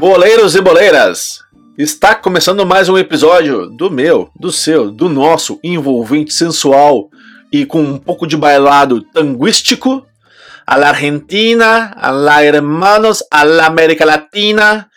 Boleiros e boleiras, está começando mais um episódio do meu, do seu, do nosso envolvente sensual e com um pouco de bailado tanguístico a la Argentina, a la hermanos, a la América Latina,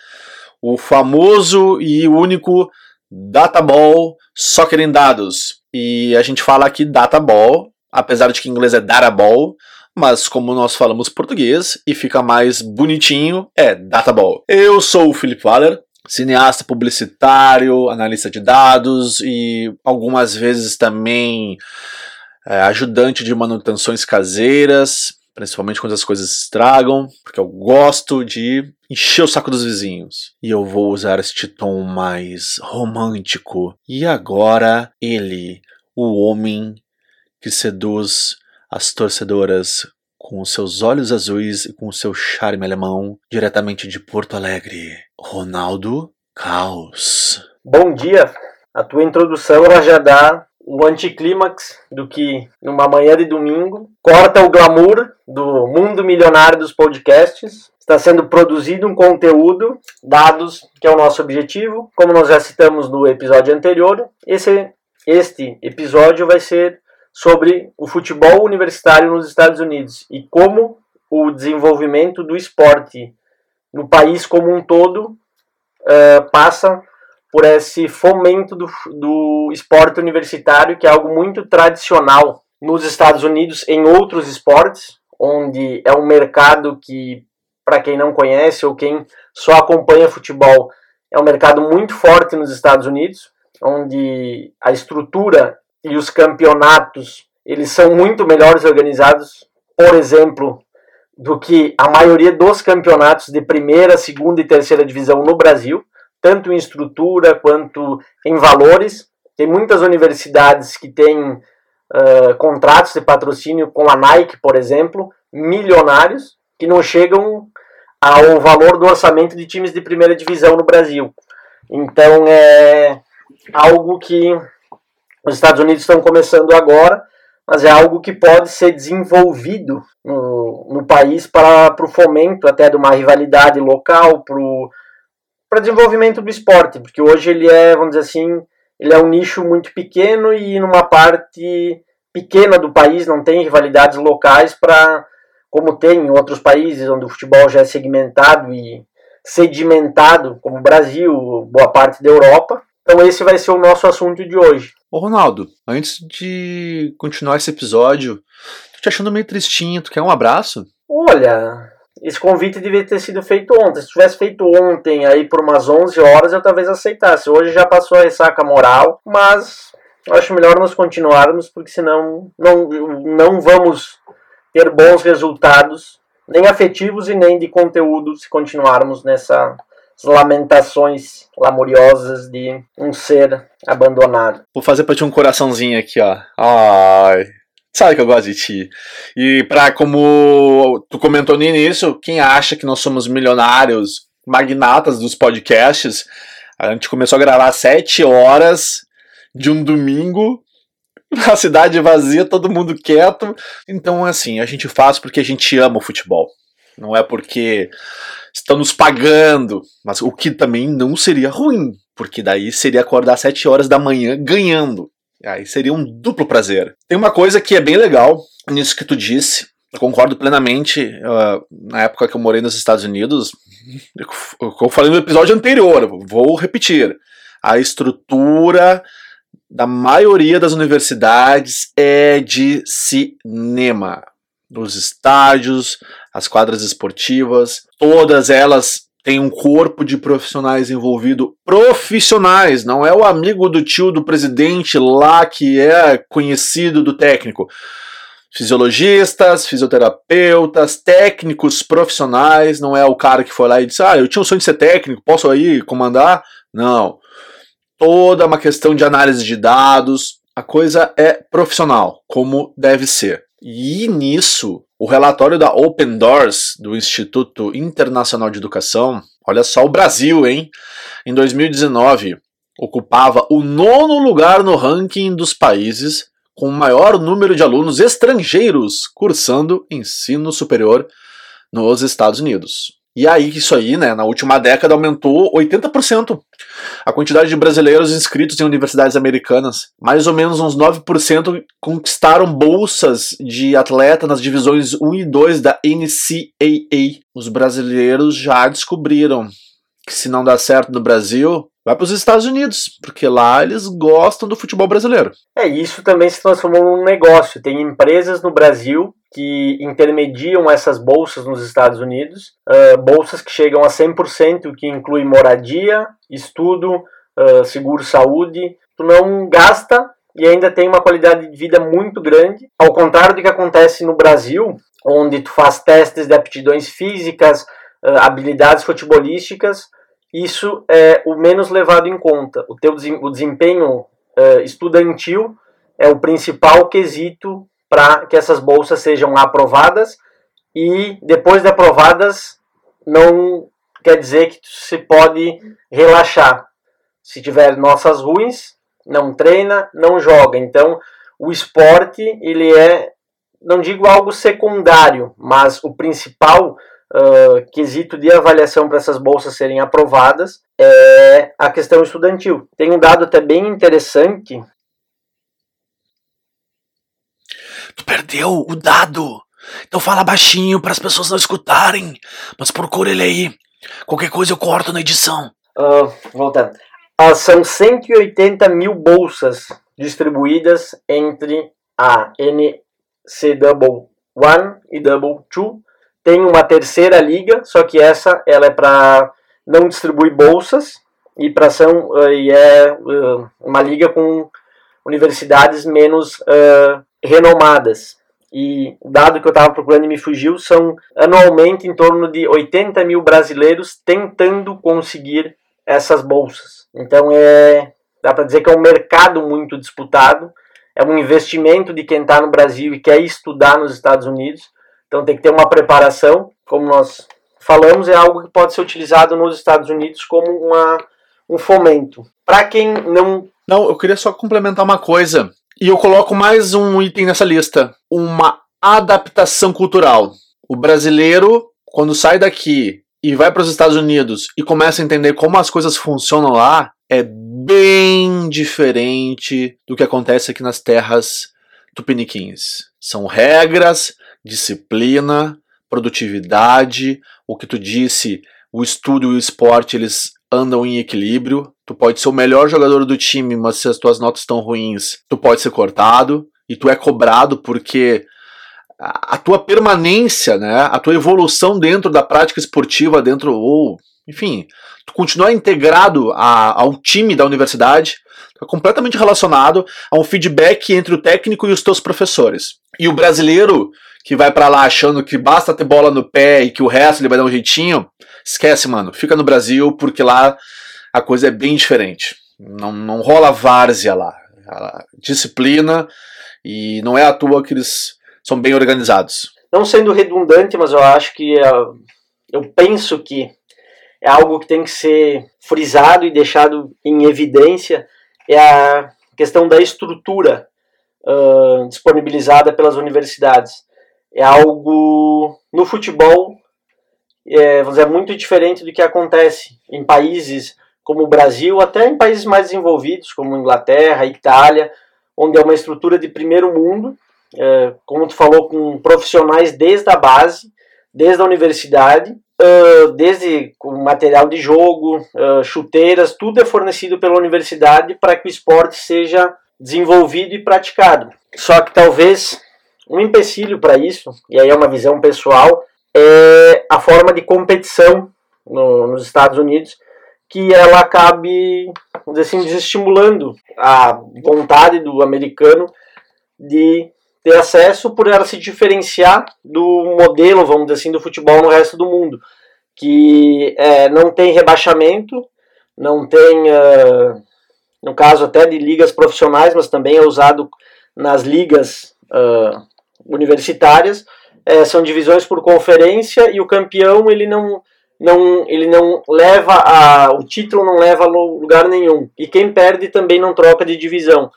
o famoso e único Databall Soccer em Dados. E a gente fala aqui Databall, apesar de que em inglês é Databall, mas como nós falamos português e fica mais bonitinho, é Databall. Eu sou o Felipe Waller, cineasta publicitário, analista de dados e algumas vezes também é, ajudante de manutenções caseiras, principalmente quando as coisas estragam, porque eu gosto de encher o saco dos vizinhos. E eu vou usar este tom mais romântico. E agora ele, o homem que seduz as torcedoras com seus olhos azuis e com seu charme alemão, diretamente de Porto Alegre, Ronaldo Caos. Bom dia! A tua introdução ela já dá o anticlímax do que numa manhã de domingo corta o glamour do mundo milionário dos podcasts. Está sendo produzido um conteúdo, dados, que é o nosso objetivo. Como nós já citamos no episódio anterior, esse, este episódio vai ser sobre o futebol universitário nos Estados Unidos e como o desenvolvimento do esporte no país como um todo uh, passa por esse fomento do, do esporte universitário, que é algo muito tradicional nos Estados Unidos, em outros esportes, onde é um mercado que, para quem não conhece ou quem só acompanha futebol, é um mercado muito forte nos Estados Unidos, onde a estrutura e os campeonatos eles são muito melhores organizados, por exemplo, do que a maioria dos campeonatos de primeira, segunda e terceira divisão no Brasil, tanto em estrutura quanto em valores. Tem muitas universidades que têm uh, contratos de patrocínio com a Nike, por exemplo, milionários, que não chegam ao valor do orçamento de times de primeira divisão no Brasil. Então é algo que os Estados Unidos estão começando agora, mas é algo que pode ser desenvolvido no, no país para o fomento até de uma rivalidade local, para desenvolvimento do esporte, porque hoje ele é, vamos dizer assim, ele é um nicho muito pequeno e numa parte pequena do país não tem rivalidades locais para como tem em outros países onde o futebol já é segmentado e sedimentado, como o Brasil, boa parte da Europa. Então esse vai ser o nosso assunto de hoje. Ô Ronaldo, antes de continuar esse episódio, tô te achando meio tristinho, tu quer um abraço? Olha, esse convite devia ter sido feito ontem. Se tivesse feito ontem, aí por umas 11 horas, eu talvez aceitasse. Hoje já passou a ressaca moral, mas acho melhor nós continuarmos, porque senão não, não vamos ter bons resultados, nem afetivos e nem de conteúdo, se continuarmos nessa lamentações lamuriosas de um ser abandonado. Vou fazer pra ti um coraçãozinho aqui, ó. Ai. Sabe que eu gosto de ti. E pra, como tu comentou no início, quem acha que nós somos milionários, magnatas dos podcasts, a gente começou a gravar às 7 horas de um domingo, a cidade vazia, todo mundo quieto. Então, assim, a gente faz porque a gente ama o futebol. Não é porque estão nos pagando, mas o que também não seria ruim, porque daí seria acordar às 7 horas da manhã ganhando. Aí seria um duplo prazer. Tem uma coisa que é bem legal nisso que tu disse, eu concordo plenamente. Uh, na época que eu morei nos Estados Unidos, eu falei no episódio anterior, vou repetir. A estrutura da maioria das universidades é de cinema. Os estádios, as quadras esportivas, todas elas têm um corpo de profissionais envolvido, profissionais, não é o amigo do tio do presidente lá que é conhecido do técnico. Fisiologistas, fisioterapeutas, técnicos profissionais, não é o cara que foi lá e disse: Ah, eu tinha um sonho de ser técnico, posso aí comandar? Não. Toda uma questão de análise de dados, a coisa é profissional, como deve ser. E nisso, o relatório da Open Doors, do Instituto Internacional de Educação, olha só o Brasil, hein? Em 2019, ocupava o nono lugar no ranking dos países com o maior número de alunos estrangeiros cursando ensino superior nos Estados Unidos. E aí, isso aí, né, na última década aumentou 80% a quantidade de brasileiros inscritos em universidades americanas. Mais ou menos uns 9% conquistaram bolsas de atleta nas divisões 1 e 2 da NCAA. Os brasileiros já descobriram que se não dá certo no Brasil, vai para os Estados Unidos, porque lá eles gostam do futebol brasileiro. É, isso também se transformou num negócio. Tem empresas no Brasil que intermediam essas bolsas nos Estados Unidos, uh, bolsas que chegam a 100%, que inclui moradia, estudo, uh, seguro-saúde. Tu não gasta e ainda tem uma qualidade de vida muito grande, ao contrário do que acontece no Brasil, onde tu faz testes de aptidões físicas, uh, habilidades futebolísticas, isso é o menos levado em conta. O teu o desempenho estudantil é o principal quesito para que essas bolsas sejam aprovadas e depois de aprovadas não quer dizer que se pode relaxar. Se tiver nossas ruins, não treina, não joga. Então, o esporte ele é, não digo algo secundário, mas o principal uh, quesito de avaliação para essas bolsas serem aprovadas é a questão estudantil. Tem um dado até bem interessante Perdeu o dado. Então fala baixinho para as pessoas não escutarem. Mas procura ele aí. Qualquer coisa eu corto na edição. Uh, voltando. Uh, são 180 mil bolsas distribuídas entre a NC Double One e Double Two. Tem uma terceira liga, só que essa ela é para não distribuir bolsas e para são uh, e é uh, uma liga com universidades menos renomadas. E dado que eu estava procurando e me fugiu são anualmente em torno de 80 mil brasileiros tentando conseguir essas bolsas. Então é dá para dizer que é um mercado muito disputado, é um investimento de quem está no Brasil e quer estudar nos Estados Unidos. Então tem que ter uma preparação, como nós falamos, é algo que pode ser utilizado nos Estados Unidos como uma, um fomento. Para quem não. Não, eu queria só complementar uma coisa. E eu coloco mais um item nessa lista: uma adaptação cultural. O brasileiro, quando sai daqui e vai para os Estados Unidos e começa a entender como as coisas funcionam lá, é bem diferente do que acontece aqui nas terras tupiniquins. São regras, disciplina, produtividade, o que tu disse, o estudo e o esporte, eles andam em equilíbrio. Tu pode ser o melhor jogador do time, mas se as tuas notas estão ruins, tu pode ser cortado e tu é cobrado porque a tua permanência, né, a tua evolução dentro da prática esportiva, dentro ou, enfim, tu continuar integrado a, ao time da universidade, é completamente relacionado a um feedback entre o técnico e os teus professores. E o brasileiro que vai para lá achando que basta ter bola no pé e que o resto ele vai dar um jeitinho, esquece, mano. Fica no Brasil porque lá a coisa é bem diferente. Não, não rola várzea lá. Disciplina e não é à toa que eles são bem organizados. Não sendo redundante, mas eu acho que é, eu penso que é algo que tem que ser frisado e deixado em evidência é a questão da estrutura uh, disponibilizada pelas universidades é algo no futebol é, dizer, muito diferente do que acontece em países como o Brasil, até em países mais desenvolvidos, como Inglaterra, Itália, onde é uma estrutura de primeiro mundo, é, como tu falou, com profissionais desde a base, desde a universidade, uh, desde o material de jogo, uh, chuteiras, tudo é fornecido pela universidade para que o esporte seja desenvolvido e praticado. Só que talvez um empecilho para isso, e aí é uma visão pessoal, é a forma de competição no, nos Estados Unidos, que ela acabe, vamos dizer assim, desestimulando a vontade do americano de ter acesso por ela se diferenciar do modelo, vamos dizer assim, do futebol no resto do mundo, que é, não tem rebaixamento, não tem, uh, no caso até de ligas profissionais, mas também é usado nas ligas uh, universitárias, é, são divisões por conferência e o campeão ele não não ele não leva a o título não leva a lugar nenhum. E quem perde também não troca de divisão.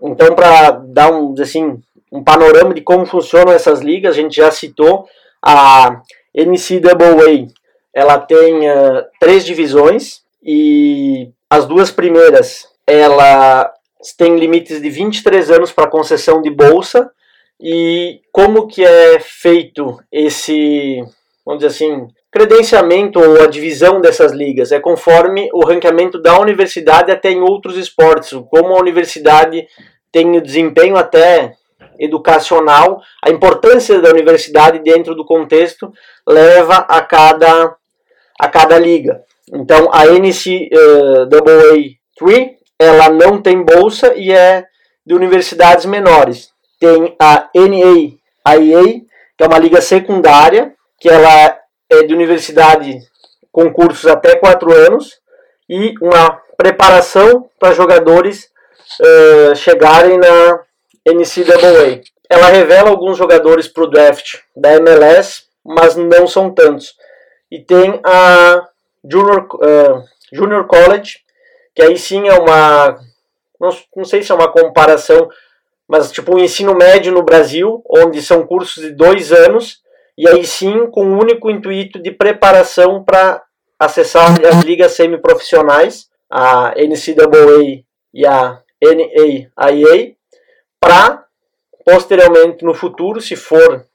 Então para dar um assim um panorama de como funcionam essas ligas, a gente já citou a NCAA ela tem uh, três divisões e as duas primeiras ela tem limites de 23 anos para concessão de bolsa. E como que é feito esse, vamos dizer assim, credenciamento ou a divisão dessas ligas? É conforme o ranqueamento da universidade até em outros esportes, como a universidade tem o desempenho até educacional, a importância da universidade dentro do contexto leva a cada, a cada liga. Então a NCAA 3 ela não tem bolsa e é de universidades menores. Tem a NAIA, que é uma liga secundária, que ela é de universidade com cursos até 4 anos e uma preparação para jogadores uh, chegarem na NCAA. Ela revela alguns jogadores para o draft da MLS, mas não são tantos. E tem a Junior, uh, Junior College, que aí sim é uma. Não, não sei se é uma comparação, mas tipo o um ensino médio no Brasil, onde são cursos de dois anos, e aí sim com o único intuito de preparação para acessar as ligas semiprofissionais, a NCAA e a NAIA, para posteriormente no futuro, se for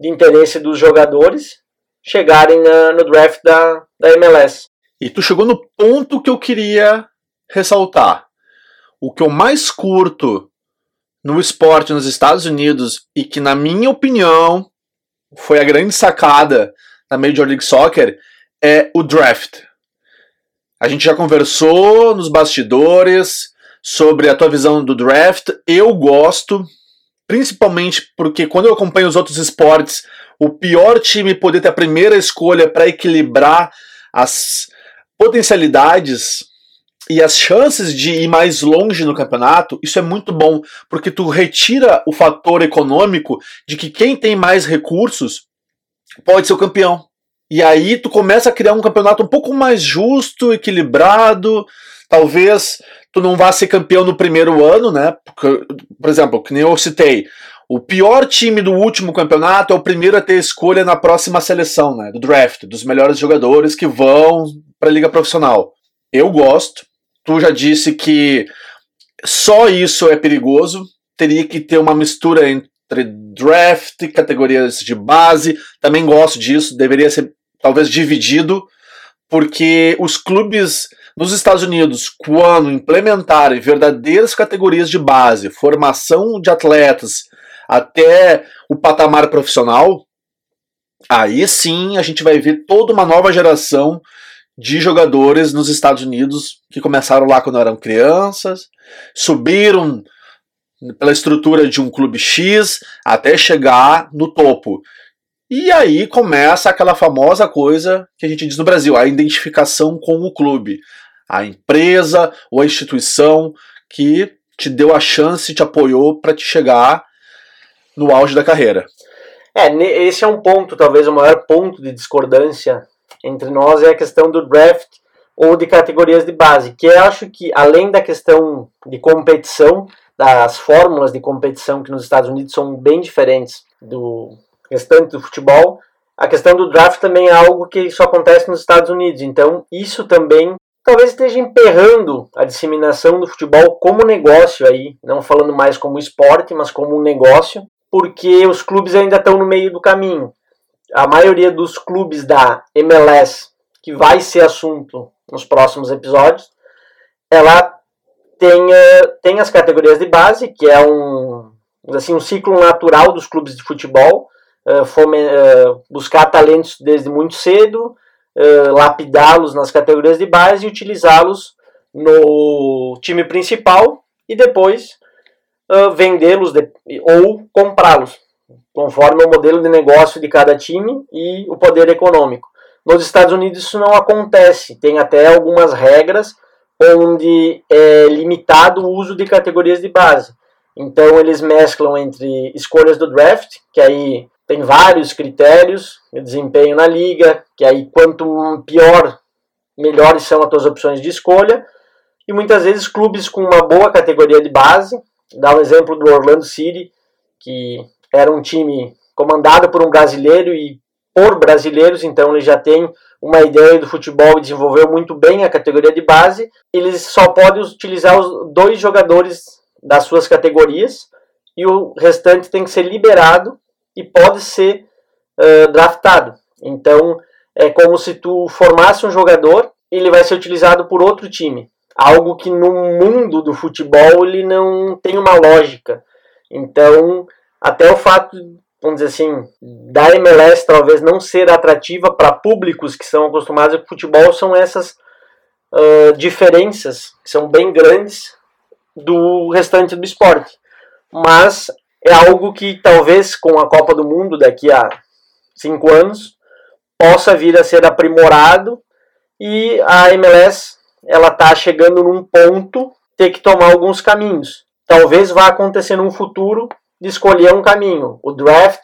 de interesse dos jogadores, chegarem na, no draft da, da MLS. E tu chegou no ponto que eu queria ressaltar. O que eu mais curto no esporte nos Estados Unidos e que, na minha opinião, foi a grande sacada da Major League Soccer é o draft. A gente já conversou nos bastidores sobre a tua visão do draft. Eu gosto, principalmente porque quando eu acompanho os outros esportes, o pior time poder ter a primeira escolha para equilibrar as potencialidades e as chances de ir mais longe no campeonato, isso é muito bom, porque tu retira o fator econômico de que quem tem mais recursos pode ser o campeão. E aí tu começa a criar um campeonato um pouco mais justo, equilibrado. Talvez tu não vá ser campeão no primeiro ano, né? Porque, por exemplo, que nem eu citei, o pior time do último campeonato é o primeiro a ter escolha na próxima seleção, né? Do draft, dos melhores jogadores que vão para a liga profissional. Eu gosto. Tu já disse que só isso é perigoso. Teria que ter uma mistura entre draft, categorias de base. Também gosto disso. Deveria ser talvez dividido, porque os clubes nos Estados Unidos, quando implementarem verdadeiras categorias de base, formação de atletas até o patamar profissional, aí sim a gente vai ver toda uma nova geração de jogadores nos Estados Unidos que começaram lá quando eram crianças, subiram pela estrutura de um clube X até chegar no topo. E aí começa aquela famosa coisa que a gente diz no Brasil, a identificação com o clube. A empresa ou a instituição que te deu a chance, te apoiou para te chegar no auge da carreira. É, esse é um ponto, talvez o maior ponto de discordância entre nós é a questão do draft ou de categorias de base, que eu acho que além da questão de competição, das fórmulas de competição que nos Estados Unidos são bem diferentes do restante do futebol, a questão do draft também é algo que só acontece nos Estados Unidos. Então, isso também talvez esteja emperrando a disseminação do futebol como negócio aí, não falando mais como esporte, mas como um negócio, porque os clubes ainda estão no meio do caminho a maioria dos clubes da MLS, que vai ser assunto nos próximos episódios, ela tem, eh, tem as categorias de base, que é um, assim, um ciclo natural dos clubes de futebol, uh, uh, buscar talentos desde muito cedo, uh, lapidá-los nas categorias de base e utilizá-los no time principal e depois vendê-los ou comprá-los conforme o modelo de negócio de cada time e o poder econômico. Nos Estados Unidos isso não acontece, tem até algumas regras onde é limitado o uso de categorias de base. Então eles mesclam entre escolhas do draft, que aí tem vários critérios, de desempenho na liga, que aí quanto pior, melhores são as tuas opções de escolha, e muitas vezes clubes com uma boa categoria de base, dá um exemplo do Orlando City, que era um time comandado por um brasileiro e por brasileiros, então ele já tem uma ideia do futebol e desenvolveu muito bem a categoria de base, eles só podem utilizar os dois jogadores das suas categorias e o restante tem que ser liberado e pode ser uh, draftado. Então é como se tu formasse um jogador, ele vai ser utilizado por outro time. Algo que no mundo do futebol ele não tem uma lógica. Então, até o fato, vamos dizer assim, da MLS talvez não ser atrativa para públicos que são acostumados com futebol são essas uh, diferenças que são bem grandes do restante do esporte. Mas é algo que talvez com a Copa do Mundo daqui a cinco anos possa vir a ser aprimorado e a MLS ela está chegando num ponto ter que tomar alguns caminhos. Talvez vá acontecer num futuro de escolher um caminho, o draft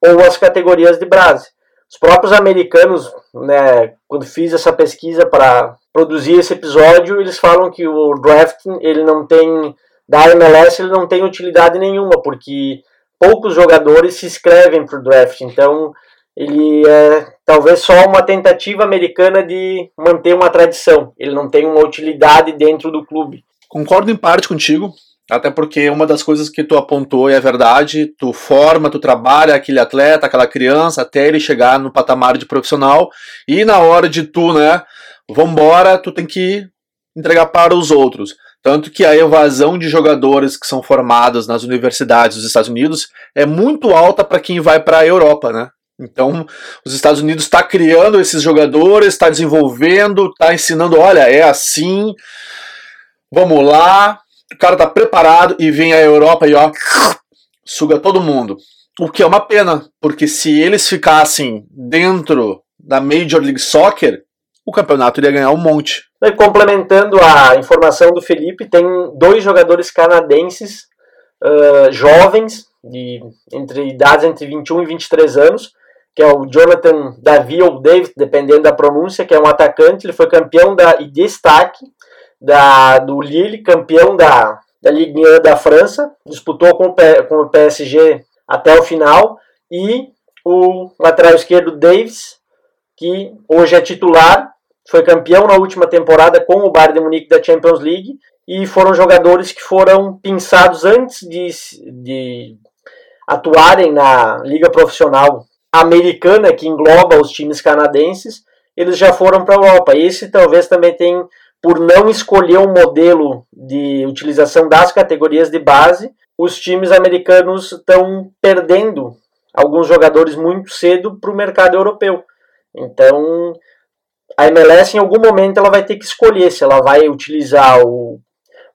ou as categorias de base. Os próprios americanos, né, quando fiz essa pesquisa para produzir esse episódio, eles falam que o draft ele não tem da MLS ele não tem utilidade nenhuma, porque poucos jogadores se inscrevem para o draft. Então, ele é talvez só uma tentativa americana de manter uma tradição. Ele não tem uma utilidade dentro do clube. Concordo em parte contigo, até porque uma das coisas que tu apontou é a verdade, tu forma, tu trabalha aquele atleta, aquela criança até ele chegar no patamar de profissional e na hora de tu, né, vambora, tu tem que entregar para os outros. Tanto que a evasão de jogadores que são formados nas universidades dos Estados Unidos é muito alta para quem vai para a Europa, né? Então, os Estados Unidos está criando esses jogadores, está desenvolvendo, está ensinando, olha, é assim, vamos lá, o cara está preparado e vem a Europa e ó, suga todo mundo. O que é uma pena, porque se eles ficassem dentro da Major League Soccer, o campeonato iria ganhar um monte. E complementando a informação do Felipe, tem dois jogadores canadenses uh, jovens, de, entre idades entre 21 e 23 anos, que é o Jonathan Davi ou David, dependendo da pronúncia, que é um atacante, ele foi campeão da, e destaque da, do Lille, campeão da, da Ligue 1 da França, disputou com o, com o PSG até o final, e o lateral esquerdo Davis, que hoje é titular, foi campeão na última temporada com o Bayern de Munique da Champions League, e foram jogadores que foram pensados antes de, de atuarem na liga profissional americana que engloba os times canadenses, eles já foram para a Europa. Esse talvez também tem, por não escolher um modelo de utilização das categorias de base, os times americanos estão perdendo alguns jogadores muito cedo para o mercado europeu. Então, a MLS em algum momento ela vai ter que escolher se ela vai utilizar o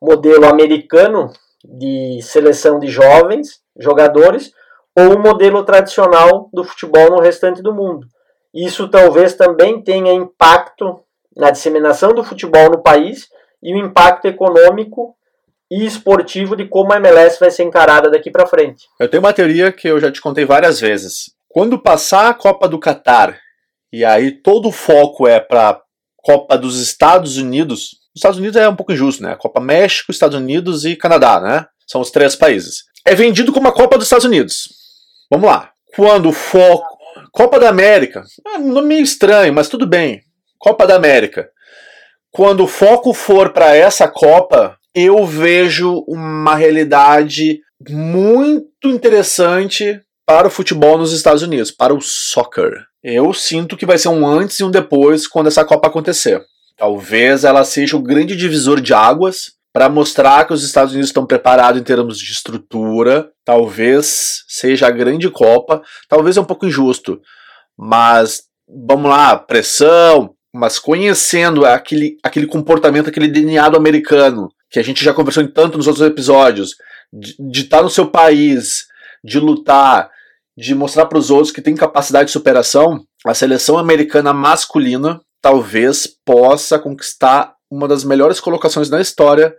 modelo americano de seleção de jovens jogadores ou o modelo tradicional do futebol no restante do mundo. Isso talvez também tenha impacto na disseminação do futebol no país e o impacto econômico e esportivo de como a MLS vai ser encarada daqui para frente. Eu tenho uma teoria que eu já te contei várias vezes. Quando passar a Copa do Catar e aí todo o foco é para Copa dos Estados Unidos, os Estados Unidos é um pouco injusto, né? Copa México, Estados Unidos e Canadá, né? São os três países. É vendido como a Copa dos Estados Unidos. Vamos lá. Quando o foco. Copa da América. É um nome meio estranho, mas tudo bem. Copa da América. Quando o foco for para essa Copa, eu vejo uma realidade muito interessante para o futebol nos Estados Unidos, para o soccer. Eu sinto que vai ser um antes e um depois quando essa Copa acontecer. Talvez ela seja o grande divisor de águas para mostrar que os Estados Unidos estão preparados em termos de estrutura. Talvez seja a grande Copa, talvez é um pouco injusto, mas vamos lá, pressão, mas conhecendo aquele, aquele comportamento, aquele DNA do americano, que a gente já conversou em tanto nos outros episódios, de estar tá no seu país, de lutar, de mostrar para os outros que tem capacidade de superação, a seleção americana masculina talvez possa conquistar uma das melhores colocações na história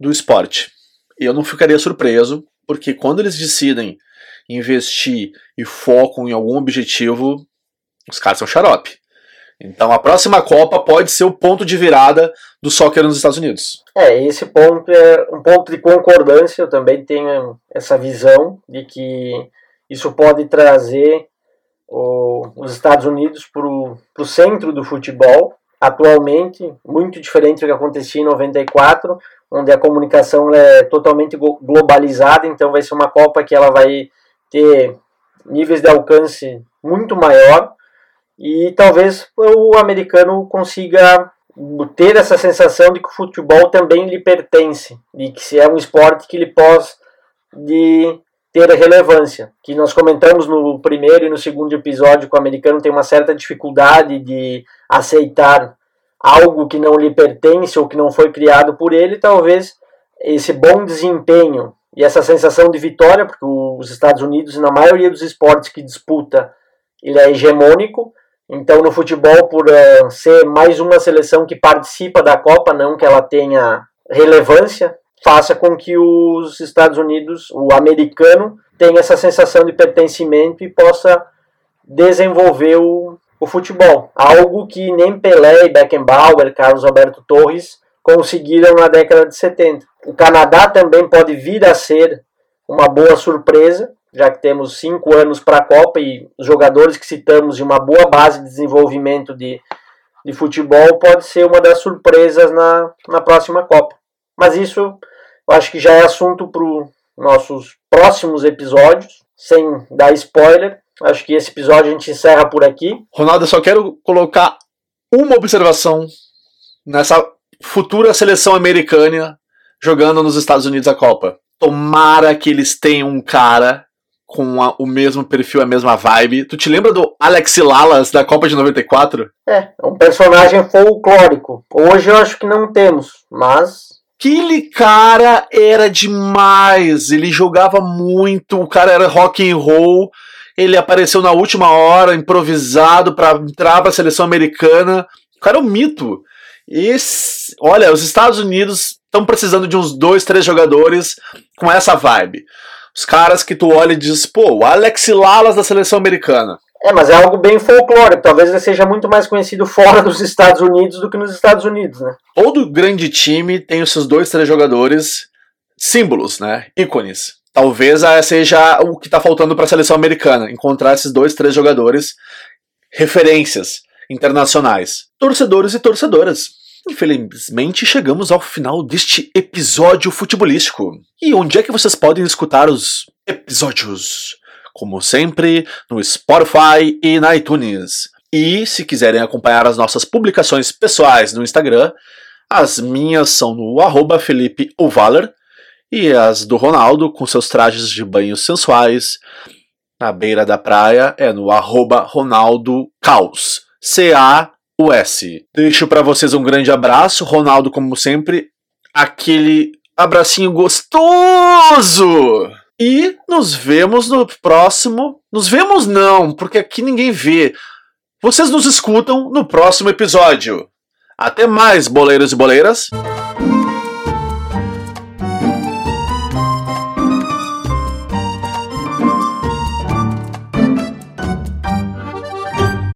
do esporte. Eu não ficaria surpreso, porque quando eles decidem investir e focam em algum objetivo, os caras são xarope. Então a próxima Copa pode ser o ponto de virada do soccer nos Estados Unidos. É, esse ponto é um ponto de concordância. Eu também tenho essa visão de que isso pode trazer o, os Estados Unidos para o centro do futebol, atualmente, muito diferente do que acontecia em 94, onde a comunicação é totalmente globalizada, então vai ser uma Copa que ela vai ter níveis de alcance muito maior e talvez o americano consiga ter essa sensação de que o futebol também lhe pertence, de que se é um esporte que ele pode de ter relevância. Que nós comentamos no primeiro e no segundo episódio que o americano tem uma certa dificuldade de aceitar algo que não lhe pertence ou que não foi criado por ele, talvez esse bom desempenho e essa sensação de vitória, porque os Estados Unidos, na maioria dos esportes que disputa, ele é hegemônico, então, no futebol, por uh, ser mais uma seleção que participa da Copa, não que ela tenha relevância, faça com que os Estados Unidos, o americano, tenha essa sensação de pertencimento e possa desenvolver o, o futebol. Algo que nem Pelé, Beckenbauer, Carlos Alberto Torres conseguiram na década de 70. O Canadá também pode vir a ser uma boa surpresa, já que temos cinco anos para a Copa e os jogadores que citamos e uma boa base de desenvolvimento de, de futebol pode ser uma das surpresas na, na próxima Copa. Mas isso eu acho que já é assunto para os nossos próximos episódios, sem dar spoiler. Acho que esse episódio a gente encerra por aqui. Ronaldo, eu só quero colocar uma observação nessa futura seleção americana jogando nos Estados Unidos a Copa. Tomara que eles tenham um cara com a, o mesmo perfil, a mesma vibe. Tu te lembra do Alex Lalas da Copa de 94? É, é um personagem folclórico. Hoje eu acho que não temos, mas. Aquele cara era demais. Ele jogava muito. O cara era rock and roll. Ele apareceu na última hora, improvisado para entrar para a seleção americana. O cara é um mito. Esse, olha, os Estados Unidos estão precisando de uns dois, três jogadores com essa vibe. Os caras que tu olha e diz, pô, o Alex Lalas da seleção americana. É, mas é algo bem folclórico. Talvez ele seja muito mais conhecido fora dos Estados Unidos do que nos Estados Unidos, né? Todo grande time tem os seus dois, três jogadores símbolos, né? Ícones. Talvez seja o que está faltando para a seleção americana, encontrar esses dois, três jogadores referências internacionais. Torcedores e torcedoras. Infelizmente, chegamos ao final deste episódio futebolístico. E onde é que vocês podem escutar os episódios? Como sempre, no Spotify e na iTunes. E se quiserem acompanhar as nossas publicações pessoais no Instagram, as minhas são no arroba Felipe Ovaler e as do Ronaldo, com seus trajes de banho sensuais, na beira da praia, é no arroba Ronaldo Caos. C-A o S. Deixo para vocês um grande abraço, Ronaldo, como sempre, aquele abracinho gostoso. E nos vemos no próximo. Nos vemos não, porque aqui ninguém vê. Vocês nos escutam no próximo episódio. Até mais, boleiros e boleiras.